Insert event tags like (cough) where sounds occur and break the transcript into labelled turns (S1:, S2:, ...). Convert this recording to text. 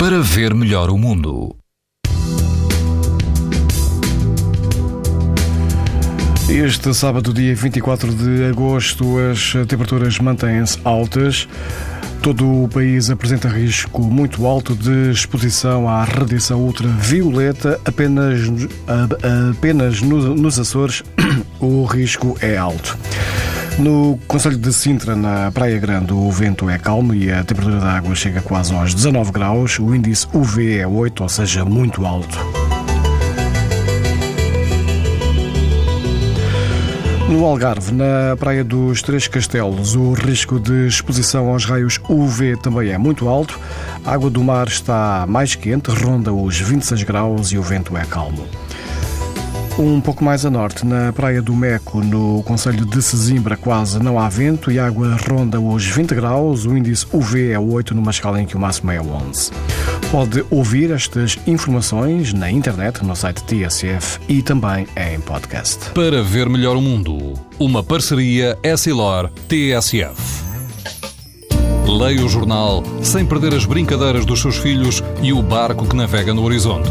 S1: para ver melhor o mundo.
S2: Este sábado, dia 24 de agosto, as temperaturas mantêm-se altas. Todo o país apresenta risco muito alto de exposição à radiação ultravioleta. Apenas, apenas nos Açores (coughs) o risco é alto. No Conselho de Sintra, na Praia Grande, o vento é calmo e a temperatura da água chega quase aos 19 graus. O índice UV é 8, ou seja, muito alto. No Algarve, na Praia dos Três Castelos, o risco de exposição aos raios UV também é muito alto. A água do mar está mais quente, ronda os 26 graus e o vento é calmo. Um pouco mais a norte, na Praia do Meco, no Conselho de Sesimbra, quase não há vento e a água ronda os 20 graus. O índice UV é 8, numa escala em que o máximo é 11. Pode ouvir estas informações na internet, no site TSF e também em podcast.
S1: Para ver melhor o mundo, uma parceria Essilor-TSF. Leia o jornal sem perder as brincadeiras dos seus filhos e o barco que navega no horizonte.